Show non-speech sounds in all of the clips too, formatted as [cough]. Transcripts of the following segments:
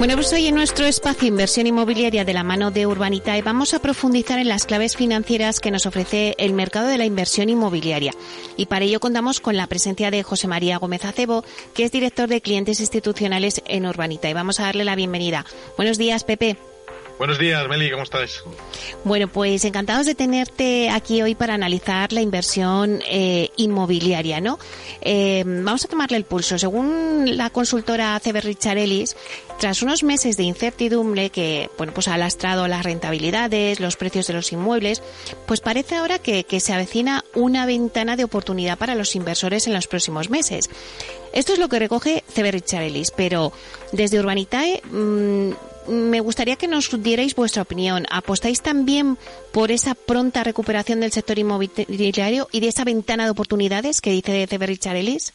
Bueno, pues hoy en nuestro espacio Inversión Inmobiliaria de la mano de Urbanitae vamos a profundizar en las claves financieras que nos ofrece el mercado de la inversión inmobiliaria. Y para ello contamos con la presencia de José María Gómez Acebo, que es director de clientes institucionales en Urbanitae. Vamos a darle la bienvenida. Buenos días, Pepe. Buenos días, Meli, ¿cómo estás? Bueno, pues encantados de tenerte aquí hoy para analizar la inversión eh, inmobiliaria, ¿no? Eh, vamos a tomarle el pulso. Según la consultora CB tras unos meses de incertidumbre que, bueno, pues ha lastrado las rentabilidades, los precios de los inmuebles, pues parece ahora que, se avecina una ventana de oportunidad para los inversores en los próximos meses. Esto es lo que recoge CB Richard Ellis, pero desde Urbanitae mmm, me gustaría que nos dierais vuestra opinión. ¿Apostáis también por esa pronta recuperación del sector inmobiliario y de esa ventana de oportunidades que dice CB Richard Ellis?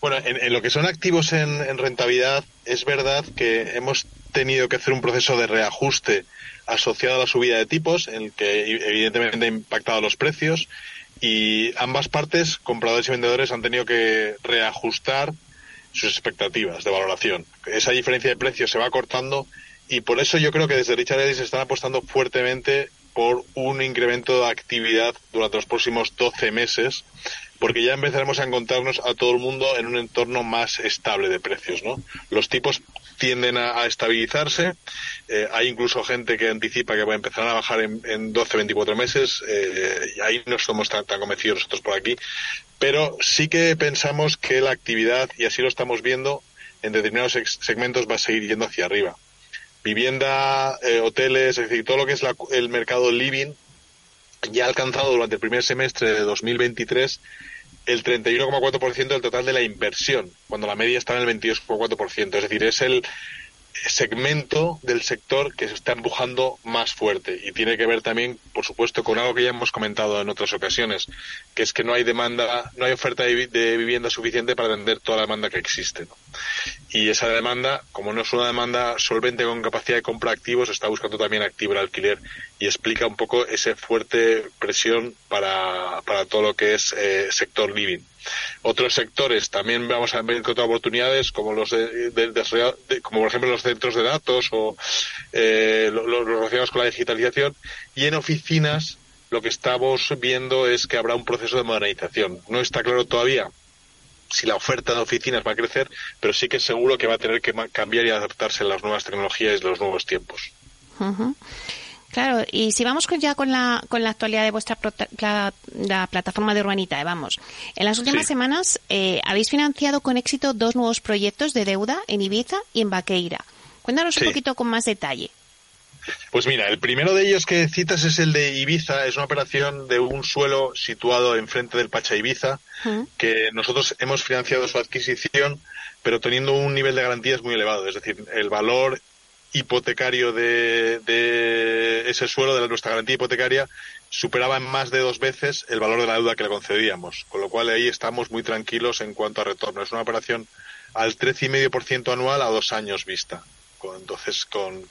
Bueno, en, lo que son activos en, rentabilidad, es verdad que hemos tenido que hacer un proceso de reajuste asociado a la subida de tipos, en el que evidentemente ha impactado los precios, y ambas partes, compradores y vendedores, han tenido que reajustar sus expectativas de valoración. Esa diferencia de precios se va cortando y por eso yo creo que desde Richard Ellis están apostando fuertemente por un incremento de actividad durante los próximos 12 meses, porque ya empezaremos a encontrarnos a todo el mundo en un entorno más estable de precios, ¿no? Los tipos tienden a, estabilizarse, eh, hay incluso gente que anticipa que va a empezar a bajar en, en 12, 24 meses, eh, y ahí no somos tan, convencidos nosotros por aquí, pero sí que pensamos que la actividad, y así lo estamos viendo, en determinados segmentos va a seguir yendo hacia arriba. Vivienda, eh, hoteles, es decir, todo lo que es el mercado living ya ha alcanzado durante el primer semestre de 2023 el 31,4% del total de la inversión, cuando la media está en el 22,4%. Es decir, es el, segmento del sector que se está empujando más fuerte y tiene que ver también, por supuesto, con algo que ya hemos comentado en otras ocasiones, que es que no hay demanda, no hay oferta de, vivienda suficiente para atender toda la demanda que existe. Y esa demanda, como no es una demanda solvente con capacidad de compra activos, está buscando también activo el alquiler y explica un poco esa fuerte presión para, para todo lo que es eh, sector living. Otros sectores también vamos a encontrar oportunidades como los de, como por ejemplo los centros de datos o eh, los, relacionados con la digitalización y en oficinas lo que estamos viendo es que habrá un proceso de modernización. No está claro todavía si la oferta de oficinas va a crecer, pero sí que es seguro que va a tener que cambiar y adaptarse a las nuevas tecnologías y los nuevos tiempos. Claro, y si vamos ya con la, con la actualidad de vuestra la, plataforma de Urbanita, vamos. En las últimas semanas eh, habéis financiado con éxito dos nuevos proyectos de deuda en Ibiza y en Baqueira. Cuéntanos un poquito con más detalle. Pues mira, el primero de ellos que citas es el de Ibiza, es una operación de un suelo situado enfrente del Pacha Ibiza, que nosotros hemos financiado su adquisición, pero teniendo un nivel de garantías muy elevado, es decir, el valor hipotecario de, ese suelo, de nuestra garantía hipotecaria, superaba en más de dos veces el valor de la deuda que le concedíamos, con lo cual ahí estamos muy tranquilos en cuanto a retorno. Es una operación al 13,5% anual a dos años vista. entonces, con,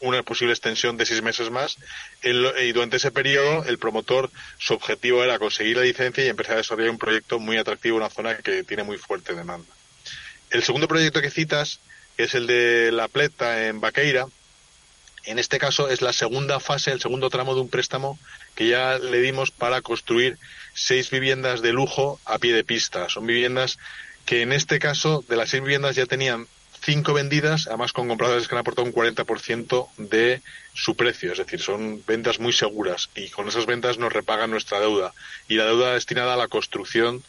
una posible extensión de seis meses más. y durante ese periodo, el promotor, su objetivo era conseguir la licencia y empezar a desarrollar un proyecto muy atractivo en una zona que tiene muy fuerte demanda. El segundo proyecto que citas que es el de la Pleta en Baqueira. En este caso es la segunda fase, el segundo tramo de un préstamo que ya le dimos para construir seis viviendas de lujo a pie de pista. Son viviendas que en este caso de las seis viviendas ya tenían cinco vendidas, además con compradores que han aportado un 40% de su precio. Es decir, son ventas muy seguras y con esas ventas nos repagan nuestra deuda. Y la deuda destinada a la construcción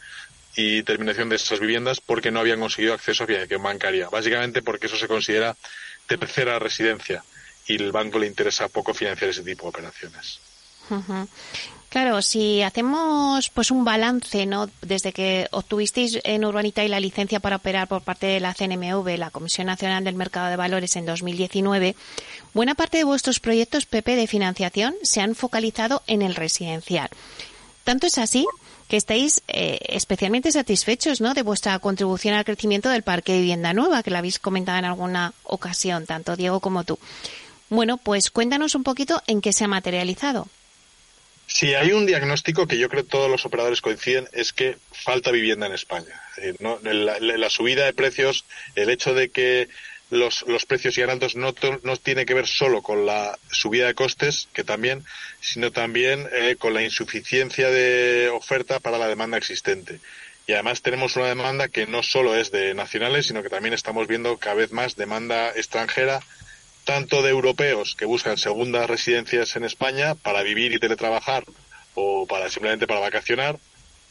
y terminación de esas viviendas porque no habían conseguido acceso a financiación bancaria. Básicamente porque eso se considera tercera residencia y el banco le interesa poco financiar ese tipo de operaciones. Claro, si hacemos pues un balance, ¿no? Desde que obtuvisteis en Urbanita y la licencia para operar por parte de la CNMV, la Comisión Nacional del Mercado de Valores en 2019, buena parte de vuestros proyectos PP de financiación se han focalizado en el residencial. Tanto es así que estáis eh, especialmente satisfechos ¿no? de vuestra contribución al crecimiento del parque de vivienda nueva, que la habéis comentado en alguna ocasión, tanto Diego como tú. Bueno, pues cuéntanos un poquito en qué se ha materializado. Si hay un diagnóstico que yo creo que todos los operadores coinciden es que falta vivienda en España. la, subida de precios, el hecho de que los, los precios sigan altos no, no tiene que ver solo con la subida de costes, que también, sino también eh, con la insuficiencia de oferta para la demanda existente. Y además tenemos una demanda que no solo es de nacionales, sino que también estamos viendo cada vez más demanda extranjera, tanto de europeos que buscan segundas residencias en España para vivir y teletrabajar o para simplemente para vacacionar,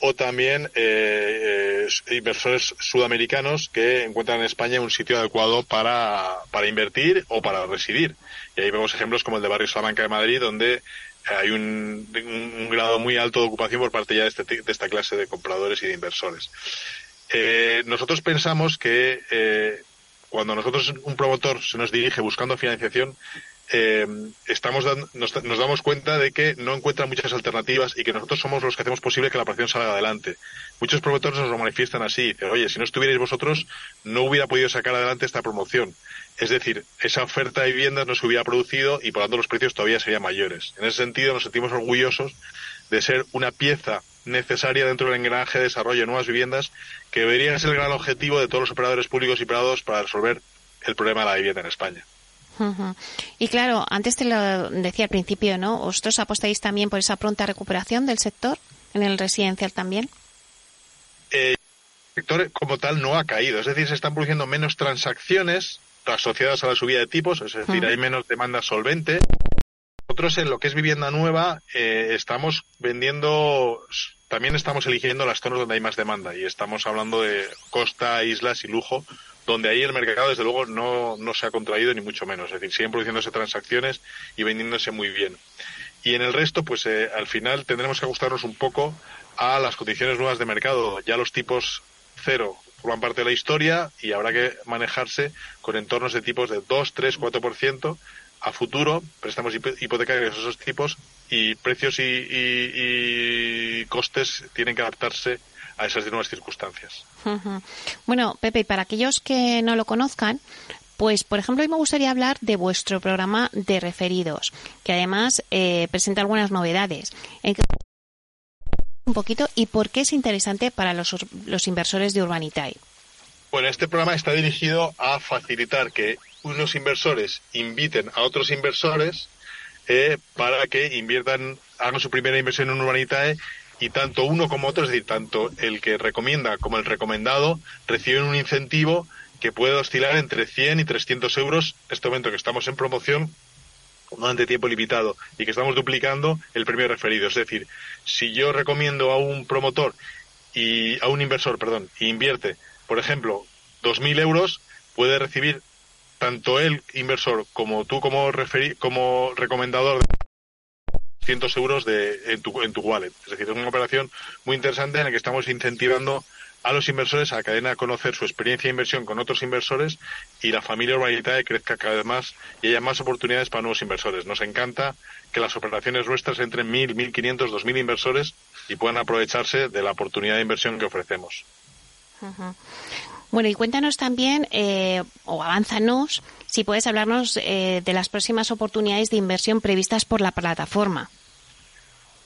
o también eh, eh, inversores sudamericanos que encuentran en España un sitio adecuado para, para invertir o para residir. Y ahí vemos ejemplos como el de Barrio Salamanca de Madrid, donde hay un, un grado muy alto de ocupación por parte ya de, este, de esta clase de compradores y de inversores. Eh, nosotros pensamos que eh, cuando nosotros un promotor se nos dirige buscando financiación, eh, estamos nos, damos cuenta de que no encuentra muchas alternativas y que nosotros somos los que hacemos posible que la operación salga adelante. Muchos promotores nos lo manifiestan así. Dicen, oye, si no estuvierais vosotros, no hubiera podido sacar adelante esta promoción. Es decir, esa oferta de viviendas no se hubiera producido y por lo tanto los precios todavía serían mayores. En ese sentido, nos sentimos orgullosos de ser una pieza necesaria dentro del engranaje de desarrollo de nuevas viviendas que debería ser el gran objetivo de todos los operadores públicos y privados para resolver el problema de la vivienda en España. Y claro, antes te lo decía al principio, ¿no? ¿Vosotros apostáis también por esa pronta recuperación del sector en el residencial también? Eh, el sector como tal no ha caído, es decir, se están produciendo menos transacciones asociadas a la subida de tipos, es decir, hay menos demanda solvente. Nosotros en lo que es vivienda nueva eh, estamos vendiendo, también estamos eligiendo las zonas donde hay más demanda y estamos hablando de costa, islas y lujo, donde ahí el mercado desde luego no, no se ha contraído ni mucho menos, es decir, siguen produciéndose transacciones y vendiéndose muy bien. Y en el resto, pues eh, al final tendremos que ajustarnos un poco a las condiciones nuevas de mercado. Ya los tipos cero forman parte de la historia y habrá que manejarse con entornos de tipos de 2, 3, 4% a futuro, préstamos hipotecarios esos tipos y precios y, y costes tienen que adaptarse a esas nuevas circunstancias. Bueno, Pepe, para aquellos que no lo conozcan, pues, por ejemplo, hoy me gustaría hablar de vuestro programa de referidos, que además eh, presenta algunas novedades. un poquito y por qué es interesante para los, los inversores de Urbanitae. Bueno, este programa está dirigido a facilitar que unos inversores inviten a otros inversores eh, para que inviertan, hagan su primera inversión en Urbanitae y tanto uno como otro, es decir, tanto el que recomienda como el recomendado, reciben un incentivo que puede oscilar entre 100 y 300 euros, este momento que estamos en promoción, durante tiempo limitado y que estamos duplicando el premio referido. Es decir, si yo recomiendo a un promotor y a un inversor, perdón, y invierte, por ejemplo, 2.000 euros, puede recibir tanto el inversor como tú como, como recomendador cientos euros de, en, tu, en tu wallet. Es decir, es una operación muy interesante en la que estamos incentivando a los inversores a que den a conocer su experiencia de inversión con otros inversores y la familia Urbanitae crezca cada vez más y haya más oportunidades para nuevos inversores. Nos encanta que las operaciones nuestras entren mil, mil quinientos, dos mil inversores y puedan aprovecharse de la oportunidad de inversión que ofrecemos. Bueno, y cuéntanos también, eh, o avánzanos, si puedes hablarnos eh, de las próximas oportunidades de inversión previstas por la plataforma.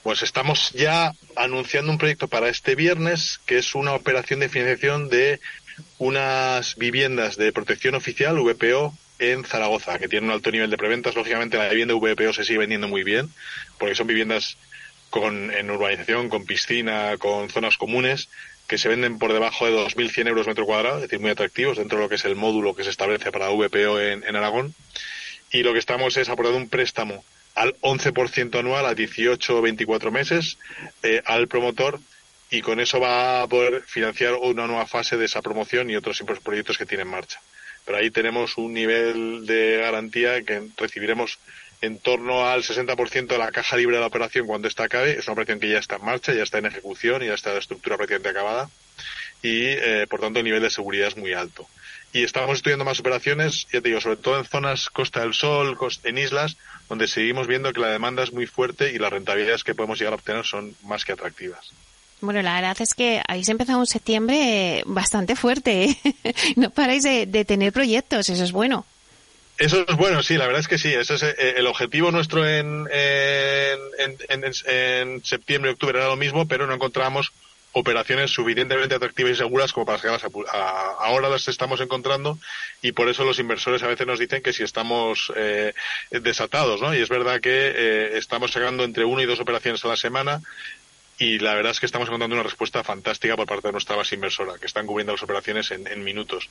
Pues estamos ya anunciando un proyecto para este viernes, que es una operación de financiación de unas viviendas de protección oficial, VPO, en Zaragoza, que tiene un alto nivel de preventas. Lógicamente la vivienda VPO se sigue vendiendo muy bien, porque son viviendas con, en urbanización, con piscina, con zonas comunes, que se venden por debajo de 2.100 euros metro cuadrado, es decir, muy atractivos dentro de lo que es el módulo que se establece para VPO en, en Aragón. Y lo que estamos es aportando un préstamo al 11% anual a 18 o 24 meses eh, al promotor y con eso va a poder financiar una nueva fase de esa promoción y otros proyectos que tiene en marcha. Pero ahí tenemos un nivel de garantía que recibiremos en torno al 60% de la caja libre de la operación cuando esta acabe. Es una operación que ya está en marcha, ya está en ejecución y ya está la estructura prácticamente acabada. Y, eh, por tanto, el nivel de seguridad es muy alto. Y estamos estudiando más operaciones, ya te digo, sobre todo en zonas Costa del Sol, en islas, donde seguimos viendo que la demanda es muy fuerte y las rentabilidades que podemos llegar a obtener son más que atractivas. Bueno, la verdad es que habéis empezado un septiembre bastante fuerte. ¿eh? [laughs] no paráis de, tener proyectos, eso es bueno. Eso es bueno, sí, la verdad es que sí. Ese es eh, el objetivo nuestro en, en, en, en septiembre y octubre era lo mismo, pero no encontramos operaciones suficientemente atractivas y seguras como para sacarlas ahora las estamos encontrando y por eso los inversores a veces nos dicen que si estamos eh, desatados, ¿no? Y es verdad que eh, estamos sacando entre una y dos operaciones a la semana y la verdad es que estamos encontrando una respuesta fantástica por parte de nuestra base inversora, que están cubriendo las operaciones en, minutos.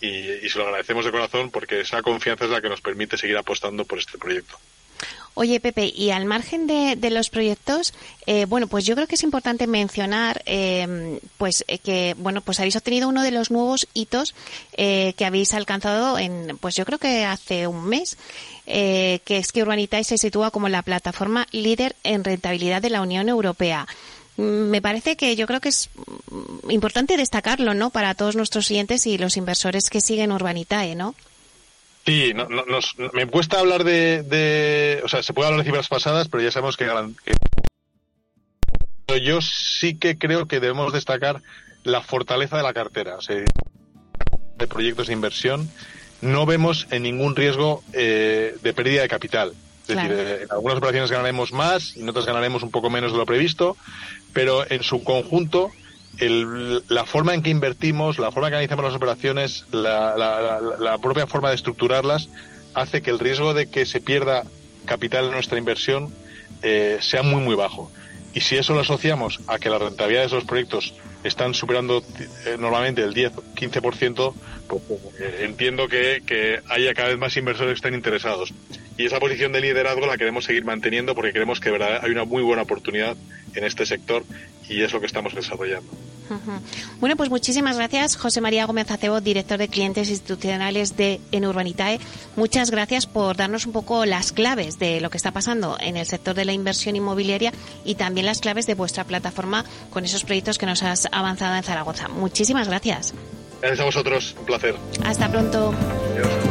Y, y se lo agradecemos de corazón porque esa confianza es la que nos permite seguir apostando por este proyecto. Oye, Pepe, y al margen de, los proyectos, eh, bueno, pues yo creo que es importante mencionar, eh, pues eh, que, bueno, pues habéis obtenido uno de los nuevos hitos que habéis alcanzado en, pues yo creo que hace un mes, que es que Urbanitae se sitúa como la plataforma líder en rentabilidad de la Unión Europea me parece que yo creo que es importante destacarlo, ¿no? Para todos nuestros clientes y los inversores que siguen Urbanitae, ¿no? Sí, no, nos, me cuesta hablar de, O sea, se puede hablar de cifras pasadas, pero ya sabemos que, Yo sí que creo que debemos destacar la fortaleza de la cartera. O sea, de proyectos de inversión no vemos en ningún riesgo eh, de pérdida de capital. Es decir, eh, en algunas operaciones ganaremos más, y en otras ganaremos un poco menos de lo previsto, pero en su conjunto la forma en que invertimos, la forma en que analizamos las operaciones, la, propia forma de estructurarlas, hace que el riesgo de que se pierda capital en nuestra inversión eh, sea muy, muy bajo. Y si eso lo asociamos a que la rentabilidad de esos proyectos están superando eh, normalmente el 10-15%, pues eh, entiendo que, que, haya cada vez más inversores que estén interesados. Y esa posición de liderazgo la queremos seguir manteniendo porque creemos que verdad hay una muy buena oportunidad en este sector y es lo que estamos desarrollando. Bueno, pues muchísimas gracias, José María Gómez Acebo, director de clientes institucionales de en Urbanitae. Muchas gracias por darnos un poco las claves de lo que está pasando en el sector de la inversión inmobiliaria y también las claves de vuestra plataforma con esos proyectos que nos has avanzado en Zaragoza. Muchísimas gracias. Gracias a vosotros, un placer. Hasta pronto. Adiós.